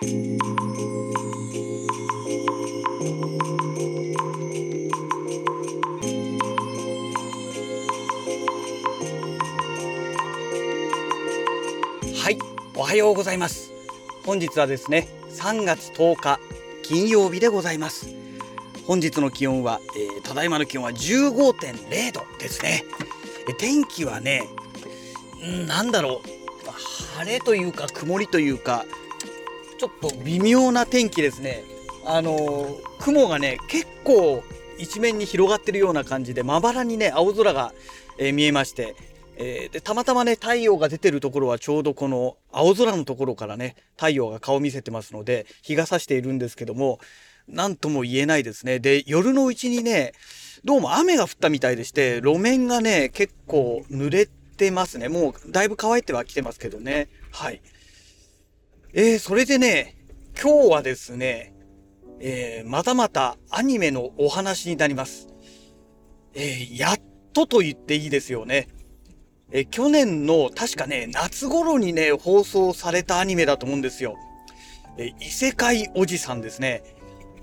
はいおはようございます。本日はですね3月10日金曜日でございます。本日の気温は、えー、ただいまの気温は15.0度ですね。天気はねんなんだろう。晴れというか曇りというかちょっと微妙な天気ですね。あのー、雲がね結構一面に広がってるような感じでまばらにね青空が、えー、見えましてえー、でたまたまね太陽が出てるところはちょうどこの青空のところからね太陽が顔見せてますので日が差しているんですけども何とも言えないですね。で夜のうちにねどうも雨が降ったみたいでして路面がね結構濡れてますね。もうだいぶ乾いてはきてますけどね。はい。えー、それでね今日はですね、えー、またまたアニメのお話になりますえー、やっとと言っていいですよねえ去年の確かね、夏頃にね、放送されたアニメだと思うんですよ。え異世界おじさんですね。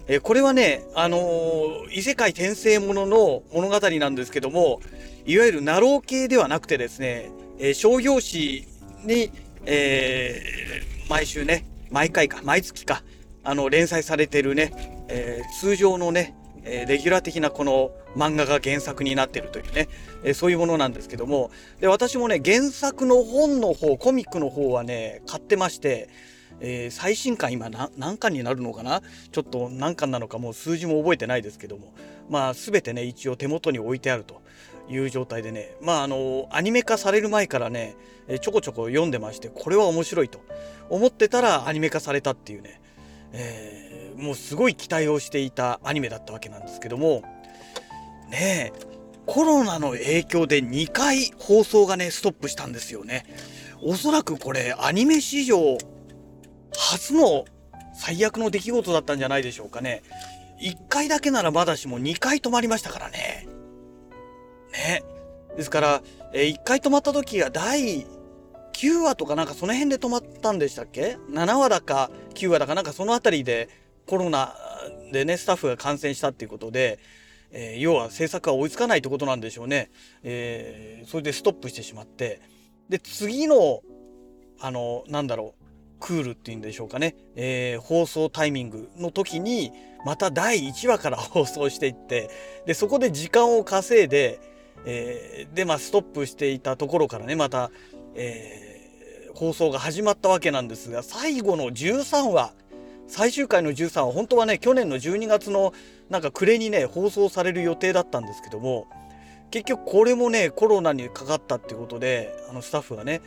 えこれはね、あの、異世界転生ものの物語なんですけども、いわゆるナロー系ではなくてですね、え商業誌に、えー、毎週ね、毎回か、毎月か、あの、連載されてるね、えー、通常のね、えレギュラー的なこの漫画が原作になってるというね、えそういうものなんですけどもで私もね原作の本の方コミックの方はね買ってまして、えー、最新刊今何巻になるのかなちょっと何巻なのかもう数字も覚えてないですけどもまあ全てね一応手元に置いてあると。いう状態でねまああのアニメ化される前からねちょこちょこ読んでましてこれは面白いと思ってたらアニメ化されたっていうね、えーもうすごい期待をしていたアニメだったわけなんですけどもねえコロナの影響で2回放送がねストップしたんですよね。おそらくこれアニメ史上初の最悪の出来事だったんじゃないでしょうかね。1回だけならまだしも2回止まりましたからねね。ですから、え1回止まった時が第9話とかなんかその辺で止まったんでしたっけ ?7 話だか9話だかなんかその辺りでコロナでねスタッフが感染したっていうことで、えー、要は制作が追いつかないってことなんでしょうね、えー、それでストップしてしまって。で次のあのなんだろうクールっていうんでしょうかね、えー、放送タイミングの時にまた第1話から放送していってでそこで時間を稼いで、えー、でまあストップしていたところからねまた、えー、放送が始まったわけなんですが最後の13話最終回の13は本当はね去年の12月のなんか暮れにね放送される予定だったんですけども結局これもねコロナにかかったってことであのスタッフがね、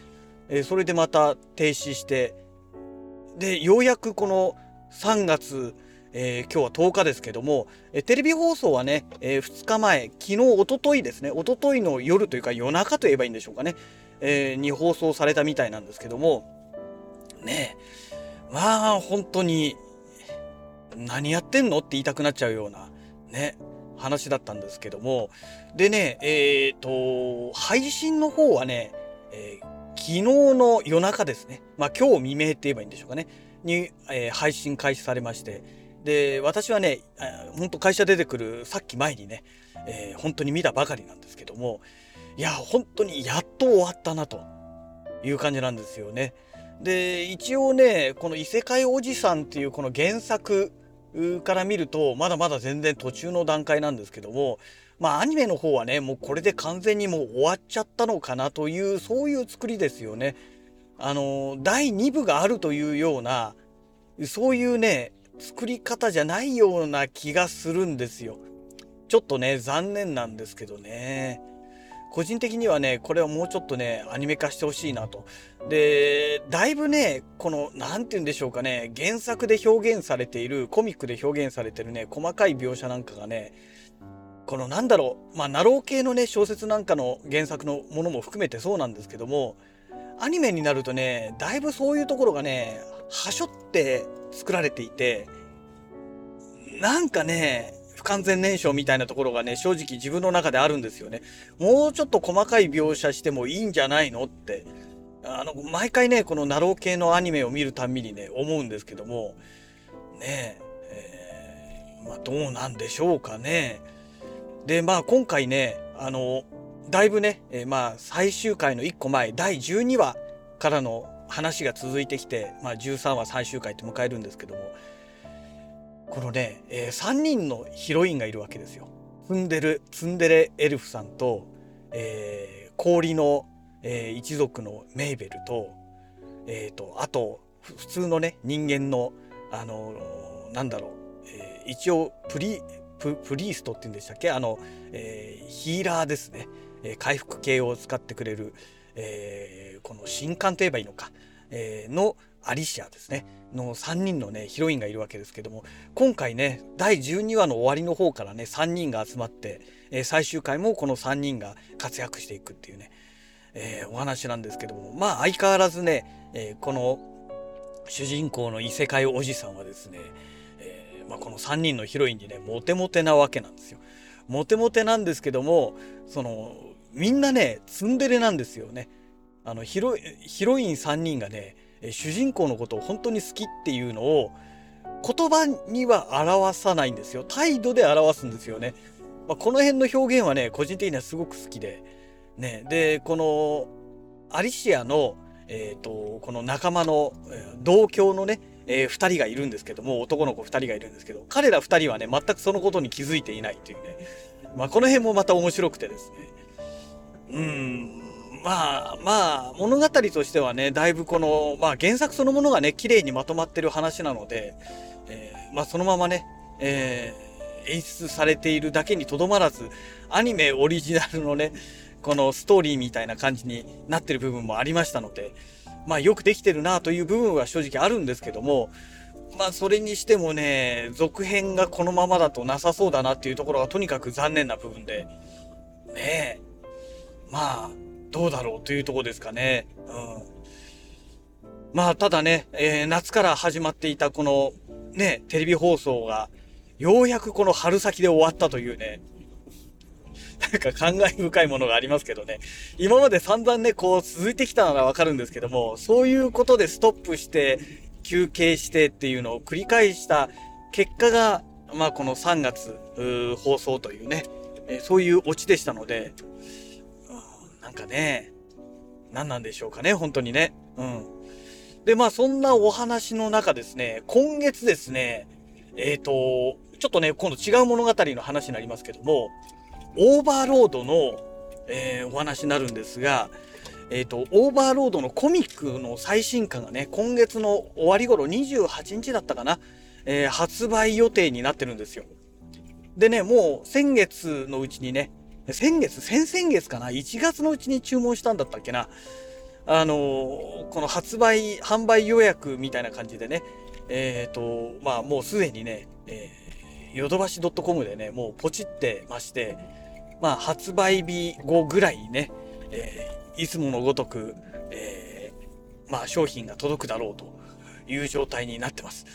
えー、それでまた停止してでようやくこの3月、えー、今日は10日ですけども、え、テレビ放送はね、えー、2日前昨日おとといですねおとといの夜というか夜中と言えばいいんでしょうかね、えに放送されたみたいなんですけども。ねえまあ本当に何やってんのって言いたくなっちゃうようなね話だったんですけども。でねえっ、と配信の方はね、え、昨日の夜中ですね。まあ今日未明って言えばいいんでしょうかね。に、え、配信開始されまして。で私はね本当会社出てくるさっき前にね、えー、本当に見たばかりなんですけどもいや本当にやっと終わったなという感じなんですよね。で一応ねこの「異世界おじさん」っていうこの原作から見るとまだまだ全然途中の段階なんですけどもまあアニメの方はねもうこれで完全にもう終わっちゃったのかなというそういう作りですよね。あの第2部があるというようなそういうね作り方じゃないような気がするんですよ。ちょっとね残念なんですけどね。個人的にはねこれはもうちょっとねアニメ化してほしいなと。でだいぶねこの何て言うんでしょうかね原作で表現されているコミックで表現されてるね細かい描写なんかがねこのなんだろうまあナロー系のね小説なんかの原作のものも含めてそうなんですけどもアニメになるとねだいぶそういうところがねはしょって作られていてなんかね不完全燃焼みたいなところがね、正直自分の中であるんですよね。もうちょっと細かい描写してもいいんじゃないのって、あの、毎回ね、このナロー系のアニメを見るたんびにね、思うんですけども、ねえ、えー、まあ、どうなんでしょうかね。で、まあ、今回ね、あの、だいぶね、えー、まあ、最終回の1個前、第12話からの話が続いてきて、まあ、13話最終回って迎えるんですけども、このね、えー、3人のヒロインがいるわけですよ。ツンデレ、ツンデレエルフさんと、えー、氷の、えー、一族のメーベルと、えっ、ー、と、あと、普通のね、人間の、あのー、なんだろう、えー、一応プリ、ププリーストって言うんでしたっけ？あの、えー、ヒーラーですね。えー、回復系を使ってくれる、えー、この新刊といえばいいのか、えー、のアリシアですね。の3人のね、ヒロインがいるわけですけども、今回ね、第12話の終わりの方からね、3人が集まって、えー、最終回もこの3人が活躍していくっていうね、えー、お話なんですけども、まあ相変わらずね、えー、この主人公の異世界おじさんはですね、えまあ、この3人のヒロインにね、モテモテなわけなんですよ。モテモテなんですけども、その、みんなね、ツンデレなんですよね。あのヒロヒロイン3人がね、主人公のことを本当に好きっていうのを言葉には表さないんですよ。態度で表すんですよね。まあ、この辺の表現はね、個人的にはすごく好きで。ね、で、このアリシアの、えっ、ー、と、この仲間の同郷のね、えー、2人がいるんですけども、男の子2人がいるんですけど、彼ら2人はね、全くそのことに気づいていないというね。まあ、この辺もまた面白くてですね。うん、まあまあ物語としてはねだいぶこの、まあ、原作そのものがね綺麗にまとまってる話なので、えー、まあ、そのままね、えー、演出されているだけにとどまらずアニメオリジナルのねこのストーリーみたいな感じになってる部分もありましたのでまあよくできてるなという部分は正直あるんですけどもまあそれにしてもね続編がこのままだとなさそうだなっていうところがとにかく残念な部分でねえ。まあどうだろうというとこですかね。うん。まあ、ただね、えー、夏から始まっていたこのね、テレビ放送が、ようやくこの春先で終わったというね、なんか感慨深いものがありますけどね。今まで散々ね、こう続いてきたならわかるんですけども、そういうことでストップして、休憩してっていうのを繰り返した結果が、まあこの3月放送というね、えそういうオチでしたので、なんかね、何なんでしょうかね、本当にね。うん。で、まあそんなお話の中ですね、今月ですね、えっ、ー、と、ちょっとね、今度違う物語の話になりますけども、オーバーロードの、えー、お話になるんですが、えっ、ー、と、オーバーロードのコミックの最新刊がね、今月の終わり頃28日だったかな、えー、発売予定になってるんですよ。でね、もう先月のうちにね、先月、先々月かな ?1 月のうちに注文したんだったっけな？あのー、この発売、販売予約みたいな感じでね、えっ、ー、と、まあもうすでにね、えー、ヨドバシ .com でね、もうポチってまして、まあ発売日後ぐらいにね、えー、いつものごとく、えー、まあ商品が届くだろうという状態になってます。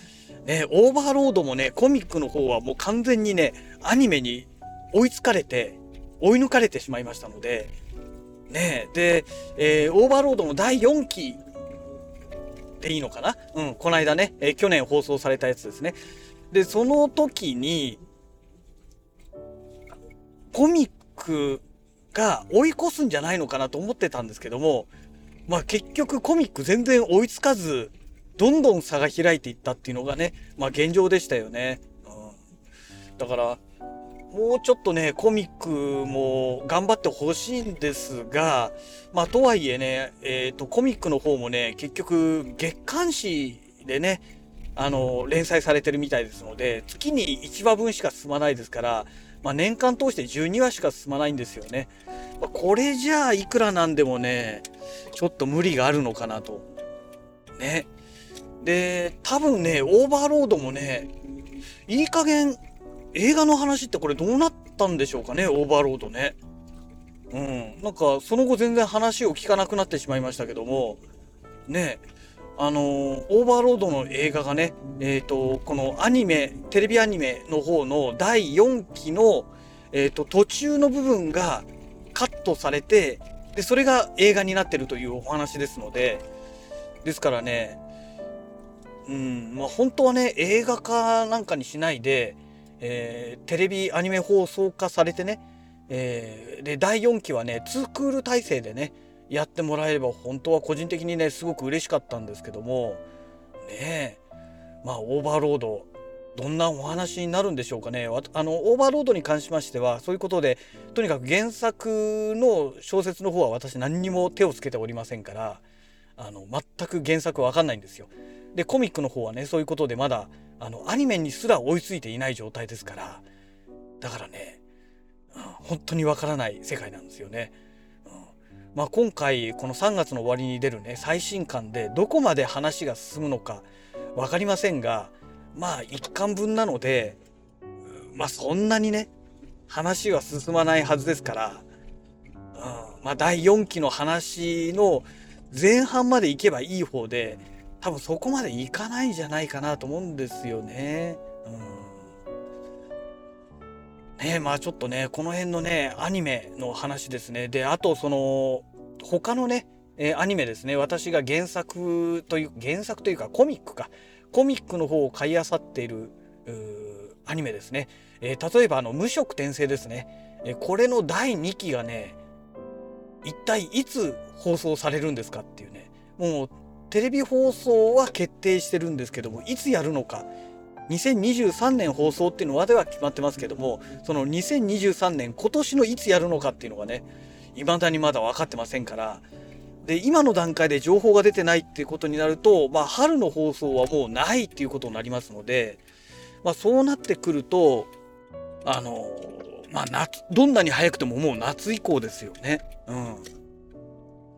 ね、オーバーロードもね、コミックの方はもう完全にね、アニメに追いつかれて、追い抜かれてしまいましたので、ねで、えー、オーバーロードの第4期でいいのかな？うん、この間ね、えー、去年放送されたやつですね。で、その時に、コミックが追い越すんじゃないのかなと思ってたんですけども、まあ結局コミック全然追いつかず、どんどん差が開いていったっていうのがね、まあ現状でしたよね。うん、だから、もうちょっとね、コミックも頑張ってほしいんですが、まあ、とはいえね、えっ、ー、と、コミックの方もね、結局、月刊誌でね、あの、連載されてるみたいですので、月に1話分しか進まないですから、まあ、年間通して12話しか進まないんですよね。まあ、これじゃあ、いくらなんでもね、ちょっと無理があるのかなと。ね。で、多分ね、オーバーロードもね、いい加減映画の話ってこれどうなったんでしょうかね、オーバーロードね。うん。なんか、その後全然話を聞かなくなってしまいましたけども、ね、あのー、オーバーロードの映画がね、えっ、ー、と、このアニメ、テレビアニメの方の第4期の、えっ、ー、と、途中の部分がカットされて、でそれが映画になってるというお話ですので。ですからね。うん。まあ本当はね映画化なんかにしないで、えー、テレビアニメ放送化されてね、えー、で第4期はね2クール体制でねやってもらえれば本当は個人的にねすごく嬉しかったんですけどもねえまあオーバーロードどんなお話になるんでしょうかねあのオーバーロードに関しましてはそういうことでとにかく原作の小説の方は私何にも手をつけておりませんからあの全く原作わかんないんですよ。でコミックの方はねそういうことでまだあのアニメにすら追いついていない状態ですからだからね、うん、本当にわからない世界なんですよね。うんまあ、今回この3月の終わりに出るね最新刊でどこまで話が進むのか分かりませんがまあ一巻分なのでまあそんなにね話は進まないはずですから、うん、まあ第4期の話の前半まで行けばいい方で多分そこまでいかないんじゃないかなと思うんですよね。うん、ねまあちょっとねこの辺のねアニメの話ですね。であとその他のねえー、アニメですね。私が原作という原作というかコミックか。コミックの方を買い漁っているアニメですね、えー、例えばあの無色転生ですね、えー、これの第2期がね一体いつ放送されるんですかっていうね。もうテレビ放送は決定してるんですけどもいつやるのか。2023年放送っていうのはでは決まってますけどもその2023年今年のいつやるのかっていうのがね未だにまだ分かってませんから。で今の段階で情報が出てないっていうことになると、まあ、春の放送はもうないっていうことになりますので、まあ、そうなってくるとあのまあ夏どんなに早くてももう夏以降ですよね。うん、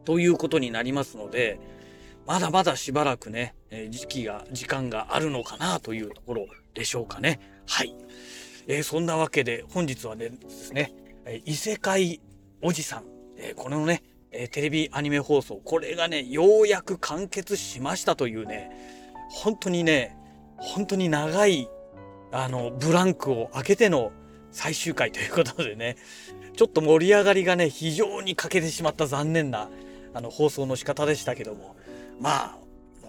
ということになりますのでまだまだしばらくね、え時期が時間があるのかなというところでしょうかね。はい、えー、そんなわけで本日はねですねえ異世界おじさん、えー、このねえテレビアニメ放送これがねようやく完結しましたというね本当にね本当に長いあのブランクを開けての最終回ということでねちょっと盛り上がりがね非常に欠けてしまった残念なあの放送の仕方でしたけどもまあ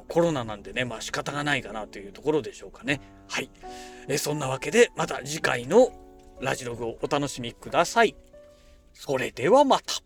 コロナなんでねまあ仕方がないかなというところでしょうかね。はい。えそんなわけでまた次回のラジログをお楽しみください。それではまた。